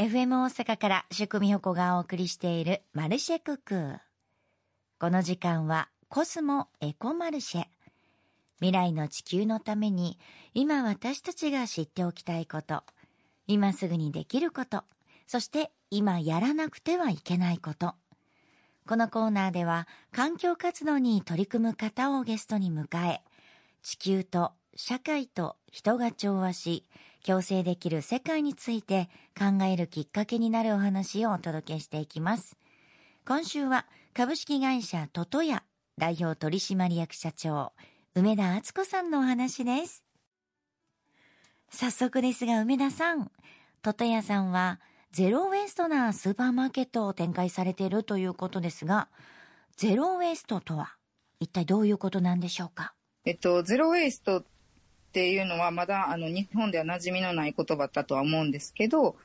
FM 大阪から宿美穂子がお送りしているマルシェクック。この時間はコスモエコマルシェ。未来の地球のために今私たちが知っておきたいこと、今すぐにできること、そして今やらなくてはいけないこと。このコーナーでは環境活動に取り組む方をゲストに迎え、地球と社会と人が調和し、共生できる世界について考えるきっかけになるお話をお届けしていきます。今週は株式会社トトヤ代表取締役社長、梅田敦子さんのお話です。早速ですが梅田さん、トトヤさんはゼロウェイストなスーパーマーケットを展開されているということですが、ゼロウェイストとは一体どういうことなんでしょうか？えっと、ゼロウェイストっていうのはまだあの日本では馴染みのない言葉だとは思うんですけど、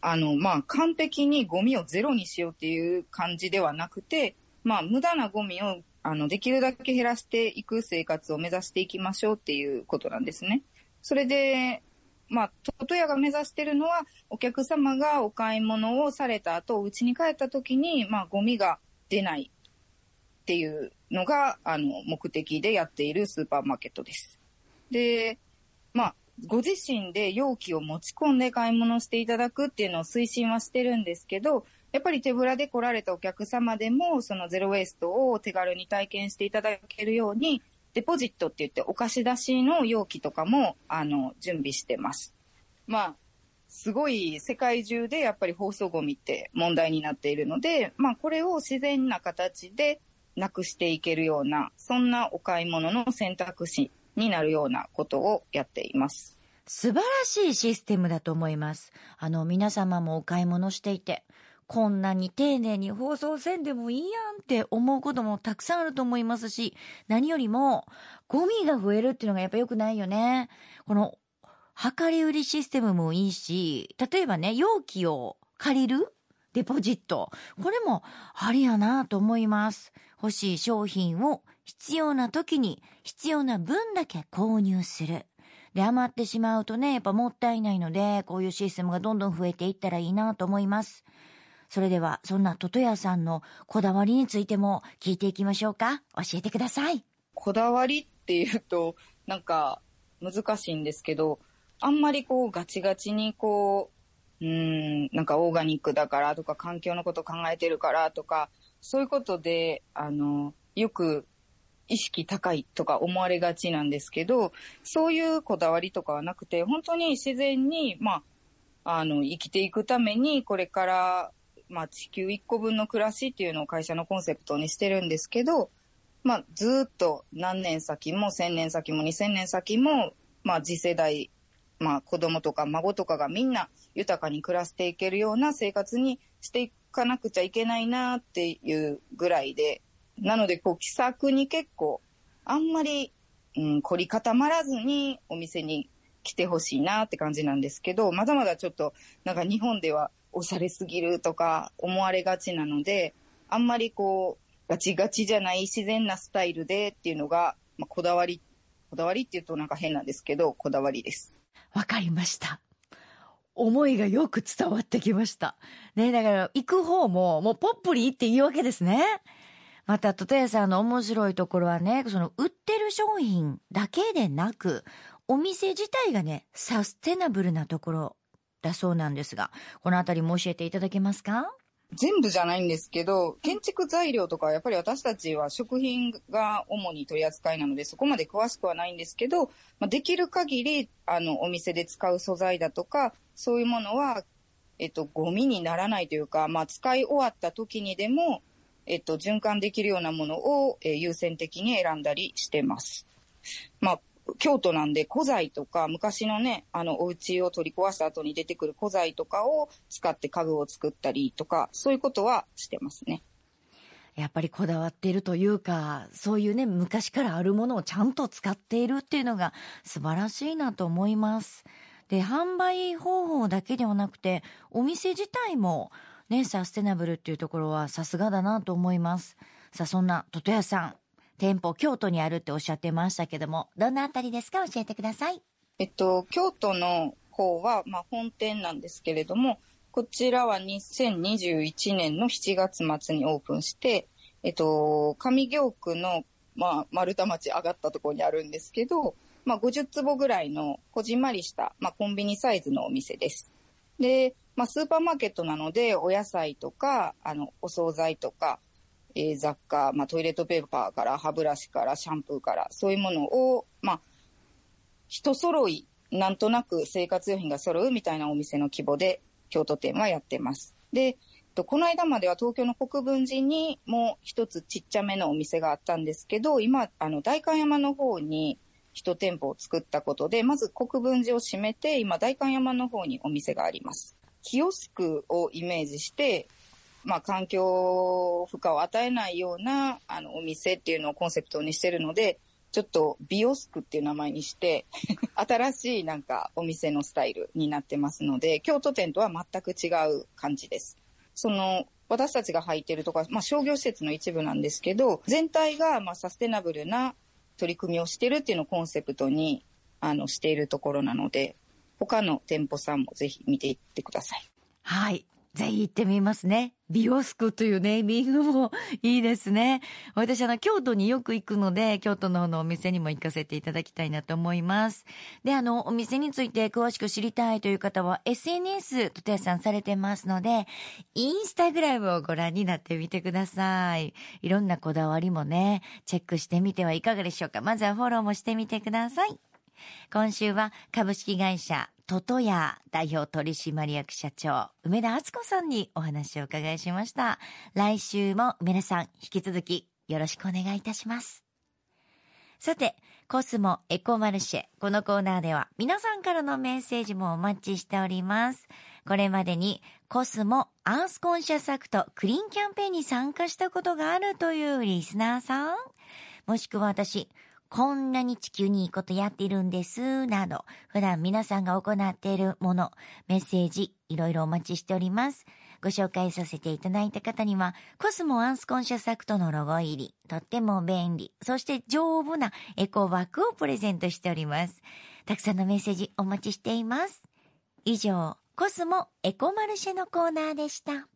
あの、まあ、完璧にゴミをゼロにしようっていう感じではなくて、まあ、無駄なゴミをあの、できるだけ減らしていく生活を目指していきましょうっていうことなんですね。それで、まあ、トトヤが目指してるのは、お客様がお買い物をされた後、お家に帰った時に、まあ、ゴミが出ないっていうのが、あの、目的でやっているスーパーマーケットです。で、まあ、ご自身で容器を持ち込んで買い物していただくっていうのを推進はしてるんですけど、やっぱり手ぶらで来られたお客様でも、そのゼロウェイストを手軽に体験していただけるように、デポジットって言ってお貸し出しの容器とかも、あの、準備してます。まあ、すごい世界中でやっぱり包装ゴミって問題になっているので、まあこれを自然な形でなくしていけるような、そんなお買い物の選択肢になるようなことをやっています。素晴らしいシステムだと思います。あの、皆様もお買い物していて、こんなに丁寧に放送せんでもいいやんって思うこともたくさんあると思いますし、何よりも、ゴミが増えるっていうのがやっぱ良くないよね。この、量り売りシステムもいいし、例えばね、容器を借りるデポジット。これもありやなと思います。欲しい商品を必要な時に必要な分だけ購入する。で、余ってしまうとね、やっぱもったいないので、こういうシステムがどんどん増えていったらいいなと思います。それでは、そんなトトヤさんのこだわりについても聞いていきましょうか。教えてください。こだわりっていうと、なんか難しいんですけど、あんまりこうガチガチにこうう、ん、なんかオーガニックだからとか環境のこと考えてるからとか、そういうことで、あの、よく意識高いとか思われがちなんですけど、そういうこだわりとかはなくて、本当に自然に、まあ、あの、生きていくために、これから、まあ、地球1個分の暮らしっていうのを会社のコンセプトにしてるんですけど、まあ、ずっと何年先も1000年先も2000年先も、まあ、次世代、まあ、子供とか孫とかがみんな豊かに暮らしていけるような生活にしていかなくちゃいけないなっていうぐらいで、なので、こう、気さくに結構、あんまり、うん、凝り固まらずにお店に来てほしいなって感じなんですけど、まだまだちょっと、なんか日本ではおしゃれすぎるとか思われがちなので、あんまりこう、ガチガチじゃない自然なスタイルでっていうのが、まあ、こだわり、こだわりって言うとなんか変なんですけど、こだわりです。わかりました。思いがよく伝わってきました。ね、だから行く方ももうポップリって言うわけですね。また、トトヤさんの面白いところはね、その売ってる商品だけでなく、お店自体がね、サステナブルなところだそうなんですが、このあたりも教えていただけますか？全部じゃないんですけど、建築材料とかやっぱり私たちは食品が主に取り扱いなので、そこまで詳しくはないんですけど、まあ、できる限り、あの、お店で使う素材だとか、そういうものは、えっと、ゴミにならないというか、まあ、使い終わった時にでも、えっと、循環できるようなものを、えー、優先的に選んだりしてます。まあ、京都なんで古材とか、昔のね、あの、お家を取り壊した後に出てくる古材とかを使って家具を作ったりとか、そういうことはしてますね。やっぱりこだわっているというか、そういうね、昔からあるものをちゃんと使っているっていうのが素晴らしいなと思います。で、販売方法だけではなくて、お店自体もね、サステナブルっていうところはさすがだなと思います。さあ、そんなトトヤさん、店舗京都にあるっておっしゃってましたけども、どんなあたりですか？教えてください。えっと、京都の方は、まあ、本店なんですけれども、こちらは2021年の7月末にオープンして、えっと、上京区の、まあ、丸太町上がったところにあるんですけど、まあ、50坪ぐらいのこじんまりした、まあ、コンビニサイズのお店です。で、まあ、スーパーマーケットなので、お野菜とか、あの、お惣菜とか、えー雑貨、まあ、トイレットペーパーから歯ブラシからシャンプーから、そういうものを、まあ、人揃い、なんとなく生活用品が揃うみたいなお店の規模で、京都店はやってます。で、この間までは東京の国分寺にもう一つちっちゃめのお店があったんですけど、今、あの、代官山の方に一店舗を作ったことで、まず国分寺を閉めて、今、代官山の方にお店があります。キオスクをイメージして、まあ、環境負荷を与えないような、あの、お店っていうのをコンセプトにしてるので、ちょっとビオスクっていう名前にして、新しいなんかお店のスタイルになってますので、京都店とは全く違う感じです。その、私たちが入ってるところは、まあ、商業施設の一部なんですけど、全体がまあサステナブルな取り組みをしてるっていうのをコンセプトに、あの、しているところなので、他の店舗さんもぜひ見ていってください。はい。ぜひ行ってみますね。ビオスクというネーミングもいいですね。私、あの、京都によく行くので、京都の方のお店にも行かせていただきたいなと思います。で、あの、お店について詳しく知りたいという方は、SNS、とてやさんされてますので、インスタグラムをご覧になってみてください。いろんなこだわりもね、チェックしてみてはいかがでしょうか。まずはフォローもしてみてください。今週は株式会社トトヤ代表取締役社長梅田敦子さんにお話をお伺いしました。来週も梅田さん引き続きよろしくお願いいたします。さて、コスモエコマルシェ。このコーナーでは皆さんからのメッセージもお待ちしております。これまでにコスモアースコンシャスアクトクリーンキャンペーンに参加したことがあるというリスナーさん、もしくは私、こんなに地球にいいことやっているんです、など、普段皆さんが行っているもの、メッセージ、いろいろお待ちしております。ご紹介させていただいた方には、コスモアースコンシャスアクトのロゴ入り、とっても便利、そして丈夫なエコバッグをプレゼントしております。たくさんのメッセージお待ちしています。以上、コスモエコマルシェのコーナーでした。